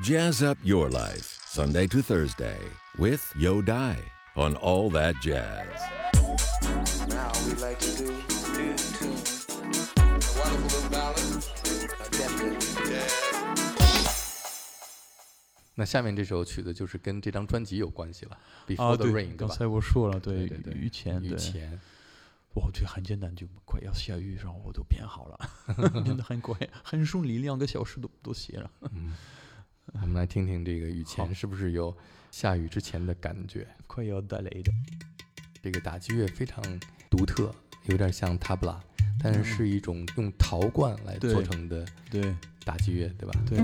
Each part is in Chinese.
Jazz up your life, Sunday to Thursday, with Yo Dai on All That Jazz. Now we like to do tune. A wonderful little ballad, attempted jazz. 那下面这首曲子就是跟这张专辑有关系了，《Before 啊，the 对 Rain》，对吧？刚才我说了，对对对，雨前，对，雨前，哇，对，很简单，就快要下雨，然后我都编好了，真的很快，很顺利，两个小时都都写了。嗯，我们来听听这个雨前是不是有下雨之前的感觉？快要打雷的，这个打击乐非常独特，有点像塔布拉，但是是一种用陶罐来做成的对打击乐，对吧？对。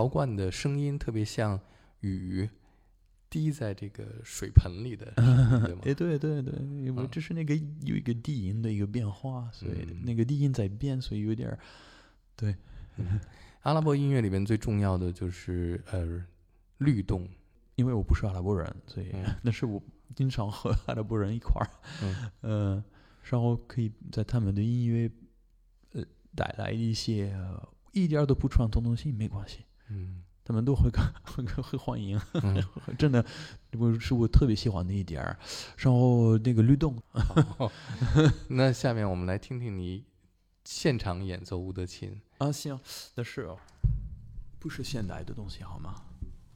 陶罐的声音特别像雨滴在这个水盆里的 对吗？哎，对对对，因为嗯。这是那个有一个低音的一个变化，所以嗯。那个低音在变，所以有点儿阿拉伯音乐里边最重要的就是呃律动，因为我不是阿拉伯人，所以、嗯。但是我经常和阿拉伯人一块儿，嗯。呃，然后可以在他们的音乐呃带来一些、呃一点都不传统的东西，没关系，嗯他们都会 会会会欢迎，嗯，真的，我是我特别喜欢的一点儿。然后那个律动，好 那下面我们来听听你现场演奏乌德琴。啊，行，但是哦，不是现代的东西好吗？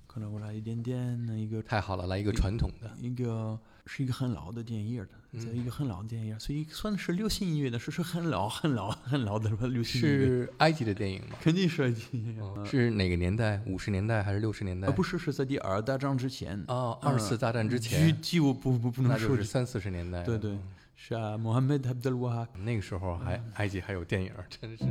可能我来一点点那一个太好了，来一个传统的。一个是一个很老的电影的，在嗯一个很老的电影，所以算是流行音乐的，是是很老很老很老的流行音乐，是埃及的电影吗？肯定是音乐哦是哪个年代？五十年代还是六十年代？啊，不是是在第二大战之前，哦，二次大战之具前，体我不不不能说那就是三四十年代。对对，是啊，Mohammed Abdel Wahab。那个时候还嗯埃及还有电影，真是。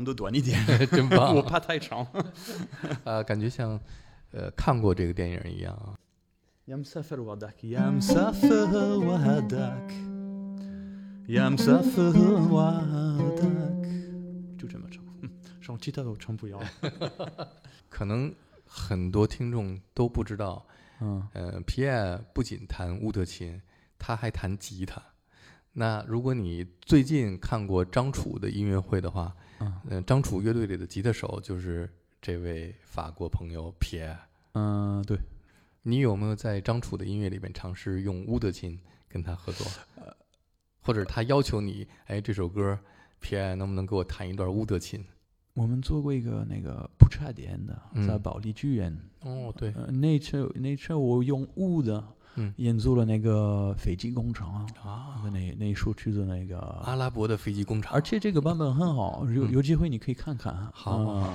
尽量弄得短一点，真棒！我怕太长。呃，感觉像呃看过这个电影一样啊。 يا مسافر وحدك يا مسافر وحدك يا مسافر وحدك 就这么唱，上其他都唱不了。可能很多听众都不知道，嗯，呃，皮埃不仅弹乌德琴，他还弹吉他。 那如果你最近看过张楚的音乐会的话，嗯呃，张楚乐队里的吉他手就是这位法国朋友皮埃。嗯，对，你有没有在张楚的音乐里面尝试用乌德琴跟他合作？或者他要求你，哎，这首歌皮埃能不能给我弹一段乌德琴？我们做过一个那个不插电的，嗯在保利剧院。哦，对，呃，那次那次我用乌的，嗯。演奏了那个飞机工程啊，啊。那那首曲子那个，阿拉伯的飞机工厂，而且这个版本很好，有有机会你可以看看。好。好好。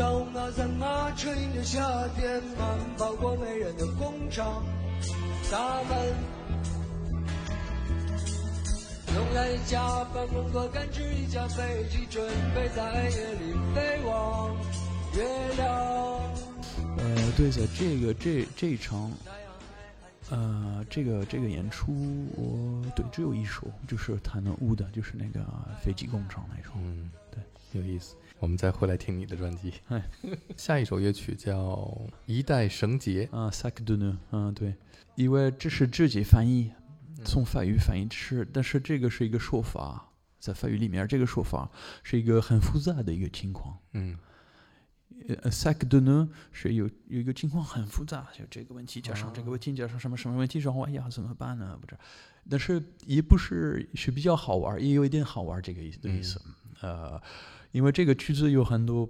拿出一张啊赞啊，车迎着夏天慢跑过没人的工厂，咱们用来加班工作赶制一架飞机，准备在夜里飞往月亮。呃，对，的这个这这一场，呃，这个这个演出，我对只有一首，就是弹的乌的，就是那个飞机工厂那首。嗯，对，有意思。我们再回来听你的专辑。哎，下一首乐曲叫《一代绳结》。啊 s a c de ne，嗯，对，因为这是自己翻译，从法语翻译是，但是这个是一个说法，在法语里面，这个说法是一个很复杂的一个情况。嗯呃 s a c de ne 是有有一个情况很复杂，就这个问题加上这个问题加上什么什么问题，然后哎呀怎么办呢？不知道，但是也不是是比较好玩，也有一点好玩这个意思的意思。呃，因为这个曲子有很多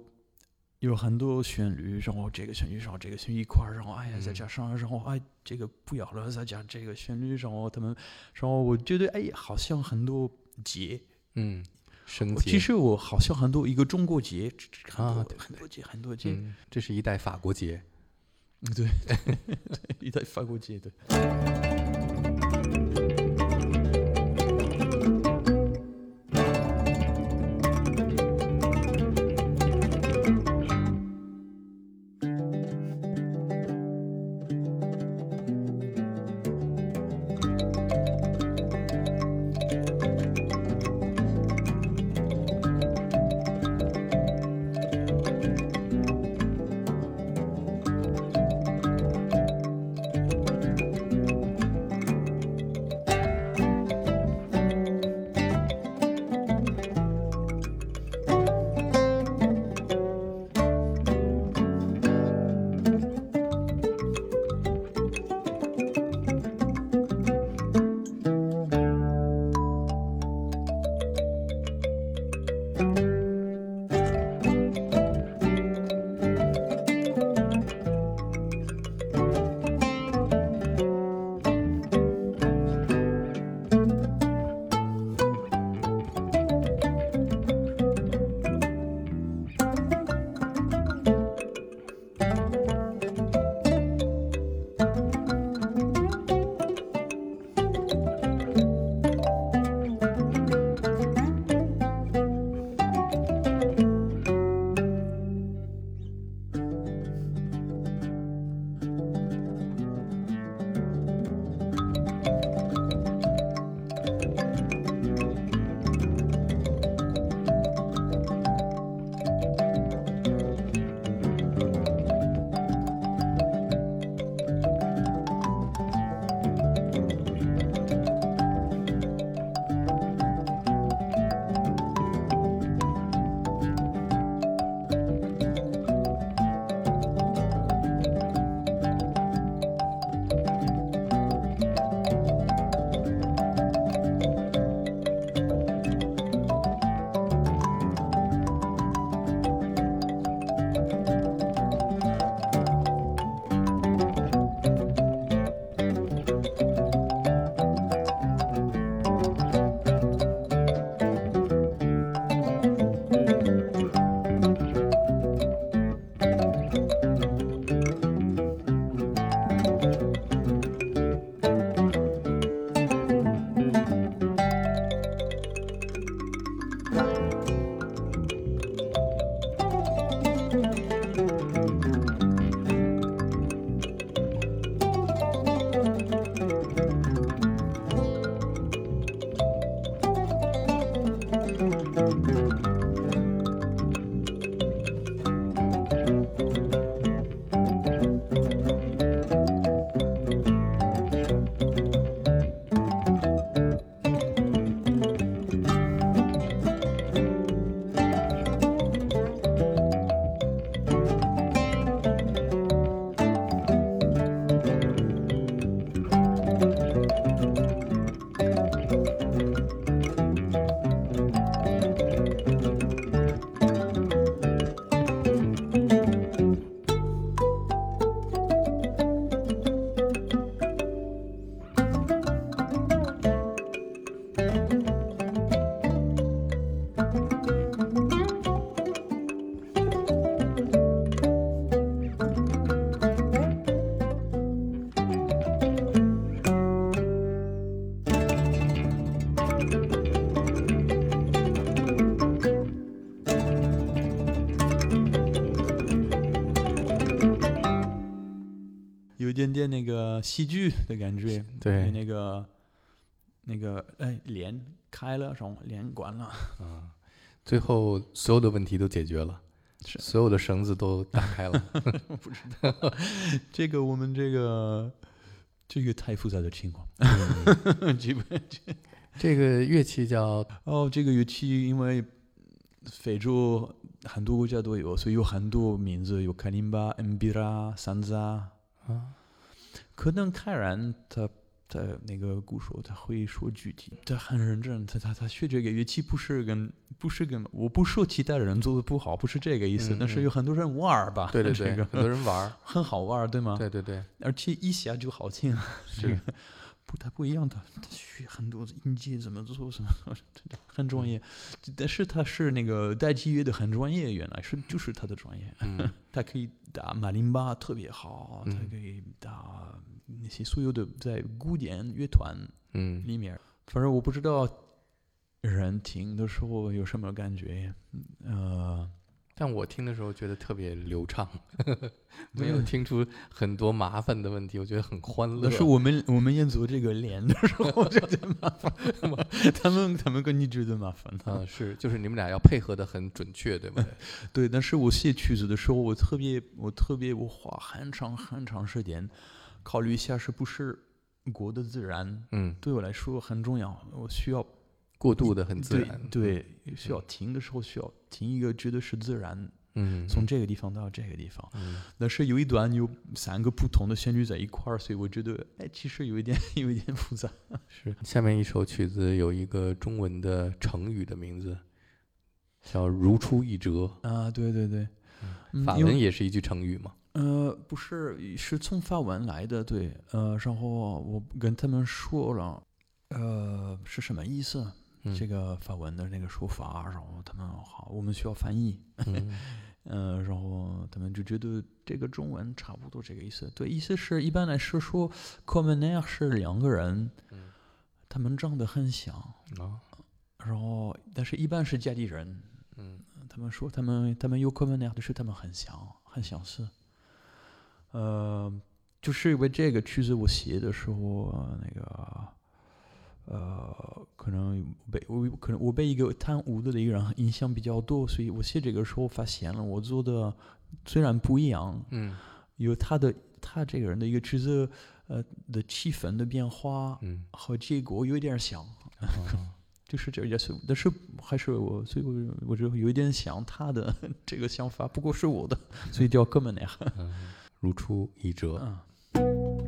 有很多旋律，然后这个旋律，然后这个旋律一块儿，然后哎呀再加上，然后哎这个不要了，再加这个旋律，然后他们，然后我觉得哎呀好像很多节。嗯，绳结。其实我好像很多一个中国节，啊对很多节很多节，嗯，这是一代法国节。对，一代法国节对。戏剧的感觉，对。那个那个哎帘开了，什么帘关了，啊，最后所有的问题都解决了，是。所有的绳子都打开了。不知道。这个我们这个这个太复杂的情况，基本这个乐器叫哦，这个乐器因为非洲很多国家都有，所以有很多名字，有卡林巴、恩比拉、桑扎。啊，可能泰然他他那个鼓手他会说具体，他很认真，他他他学这个乐器不是跟不是跟我不说其他人做的不好，不是这个意思，嗯但是嗯有很多人玩儿吧，对对对，这个很多人玩儿。很好玩儿，对吗？对对对，而且一下就好听，这个不太不一样的，他学很多音阶怎么做什么，很专业。但是他是那个打击乐的很专业，原来是就是他的专业，嗯。他可以打马林巴特别好，他嗯。可以打那些所有的在古典乐团嗯，里面，反正我不知道人听的时候有什么感觉，呃，但我听的时候觉得特别流畅，呵呵没有有听出很多麻烦的问题，我觉得很欢乐。但是我们我们演奏这个脸的时候觉得麻烦，他们他们跟你觉得麻烦啊，是就是你们俩要配合的很准确，对不对？对，但是我写曲子的时候，我特别我特别我花很长很长时间考虑一下是不是过得自然，嗯，对我来说很重要，我需要过渡的很自然。对，需要停的时候需要停一个觉得是自然，嗯，从这个地方到这个地方。嗯但是有一段有三个不同的旋律在一块儿，所以我觉得哎，其实有一点 有一点复杂。是下面一首曲子有一个中文的成语的名字，叫“如出一辙啊，对对对，”，嗯法文也是一句成语嘛。呃，不是，是从法文来的，对，呃，然后我跟他们说了，呃，是什么意思？嗯。这个法文的那个说法，然后他们好，我们需要翻译，嗯。呃，然后他们就觉得这个中文差不多这个意思，对，意思是一般来说说 c o m m o n a i r 是两个人，嗯。他们长得很像，啊然后但是一般是家里人，嗯。他们说他们他们有 c o m m o n a i r 就是他们很像，很相似。呃，就是因为这个曲子我写的时候，呃那个呃，可能被我可能我被一个贪污的一个人影响比较多，所以我写这个时候发现了我做的虽然不一样，嗯有他的他这个人的一个职责呃的气氛的变化嗯和结果有一点像。啊 就是这也是，但是还是我，所以我我觉得有一点像他的这个想法，不过是我的，所以叫哥们那样。嗯，如出一辙。嗯。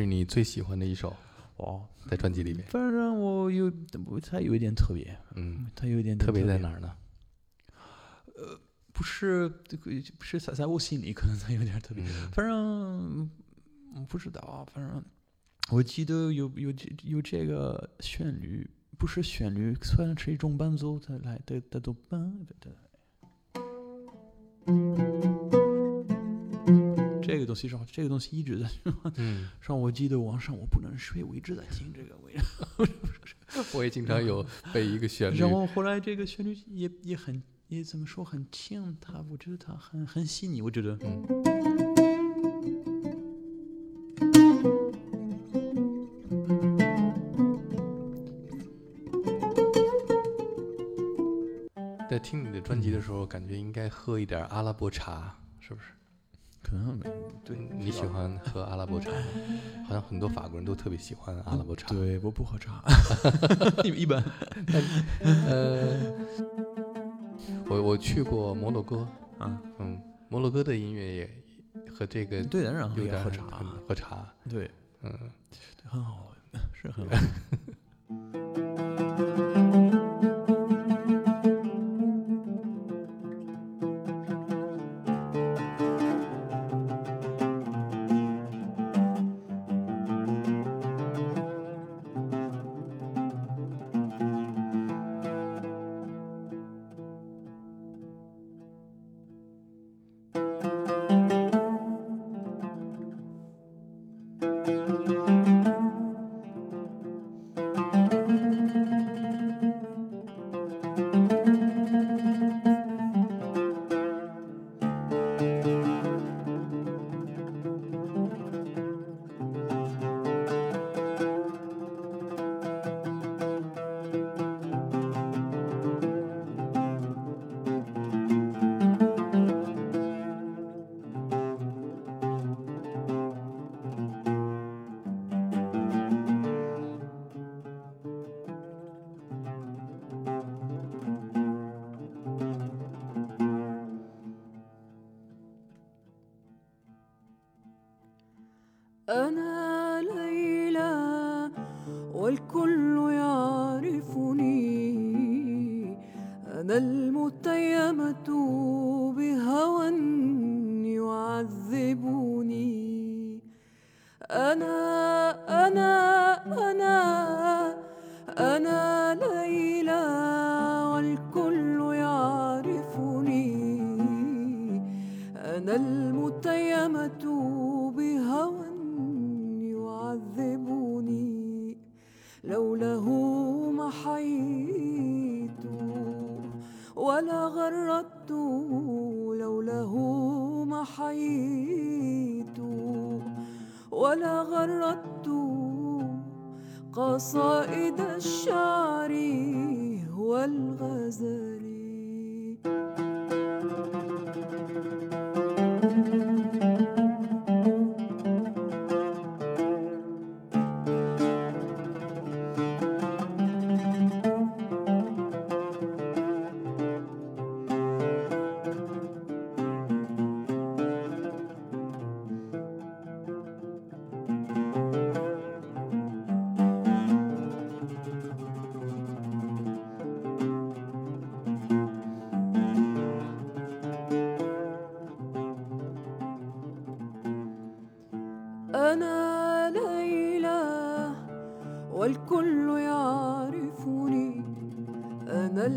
是你最喜欢的一首，哦，在专辑里面，反正我有，我它有一点特别，嗯，它有一点特别在别。哪儿呢？呃不是这个，不是在在我心里可能它有点特别，嗯。反正嗯不知道啊，反正我记得有有这有这个旋律，不是旋律，算是一种伴奏，它来的的都伴的的。这个东西让这个东西一直在 嗯，让我记得晚上我不能睡，我一直在听这个，我 我也经常有 被一个旋律然，后后来这个旋律也也很也怎么说很轻，它我觉得它很很细腻，我觉得。嗯在听你的专辑的时候，感觉应该喝一点阿拉伯茶，是不是？可能没对你喜欢喝阿拉伯茶吗？好像很多法国人都特别喜欢阿拉伯茶。，对，我不喝茶，一一般。呃，我我去过摩洛哥，啊，嗯，摩洛哥的音乐也和这个对的，然后有点很也喝茶，喝茶，对，嗯。对很好，是很好。ولا غردت لوله ما حييت ولا غردت قصائد الشعر والغزل.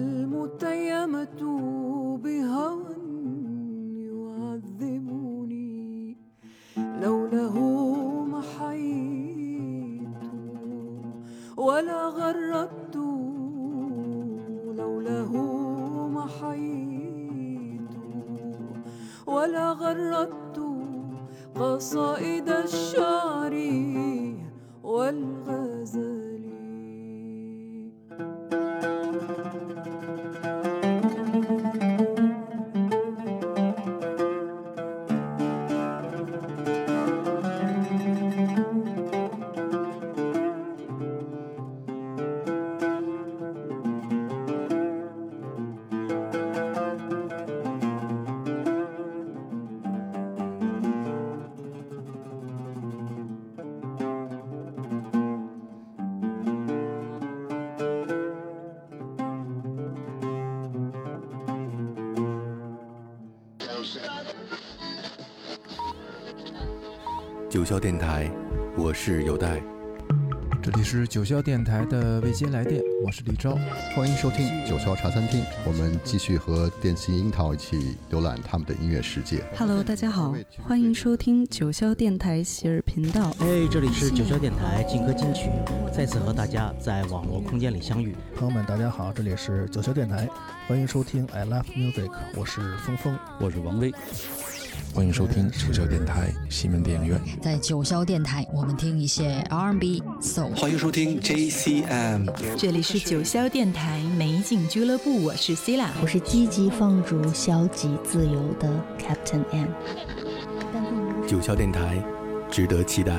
المتيمة بهوى يعذبني لوله ما حييت ولا غردت لوله ما حييت ولا غردت قصائد الشعر والغزل 九霄电台，我是有代。这里是九霄电台的未接来电，我是李昭。欢迎收听九霄茶餐厅，我们继续和电信樱桃一起浏览他们的音乐世界。Hello，大家好，欢迎收听九霄电台喜儿频道。哎，这里是九霄电台劲歌金曲，再次和大家在网络空间里相遇。朋友们，大家好，这里是九霄电台，欢迎收听 I Love Music，我是峰峰，我是王威。欢迎收听九霄电台西门电影院。在九霄电台，我们听一些 R&B、Soul。欢迎收听 JCM。这里是九霄电台美景俱乐部，我是 C 啦，我是积极放逐、消极自由的 Captain M。九霄电台，值得期待。